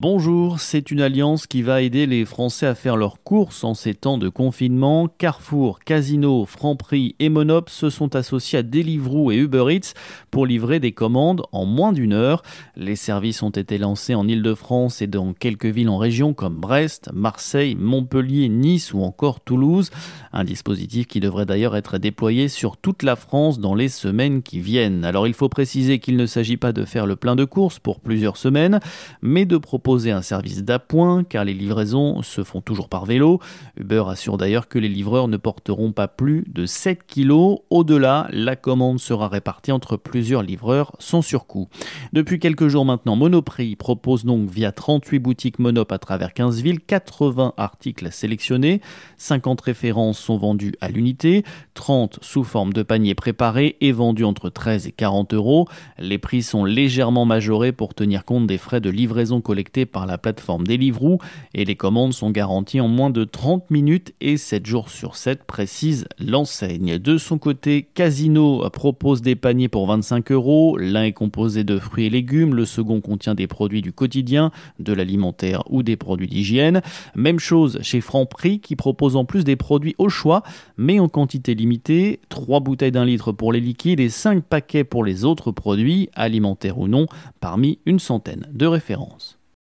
Bonjour, c'est une alliance qui va aider les Français à faire leurs courses en ces temps de confinement. Carrefour, Casino, Franprix et Monop se sont associés à Deliveroo et Uber Eats pour livrer des commandes en moins d'une heure. Les services ont été lancés en Ile-de-France et dans quelques villes en région comme Brest, Marseille, Montpellier, Nice ou encore Toulouse. Un dispositif qui devrait d'ailleurs être déployé sur toute la France dans les semaines qui viennent. Alors il faut préciser qu'il ne s'agit pas de faire le plein de courses pour plusieurs semaines, mais de proposer un service d'appoint car les livraisons se font toujours par vélo. Uber assure d'ailleurs que les livreurs ne porteront pas plus de 7 kilos. Au-delà, la commande sera répartie entre plusieurs livreurs sans surcoût. Depuis quelques jours maintenant, Monoprix propose donc via 38 boutiques Monop à travers 15 villes 80 articles sélectionnés. 50 références sont vendues à l'unité, 30 sous forme de panier préparé et vendus entre 13 et 40 euros. Les prix sont légèrement majorés pour tenir compte des frais de livraison par la plateforme Deliveroo et les commandes sont garanties en moins de 30 minutes et 7 jours sur 7, précise l'enseigne. De son côté, Casino propose des paniers pour 25 euros. L'un est composé de fruits et légumes, le second contient des produits du quotidien, de l'alimentaire ou des produits d'hygiène. Même chose chez Franprix qui propose en plus des produits au choix, mais en quantité limitée, 3 bouteilles d'un litre pour les liquides et 5 paquets pour les autres produits, alimentaires ou non, parmi une centaine de références.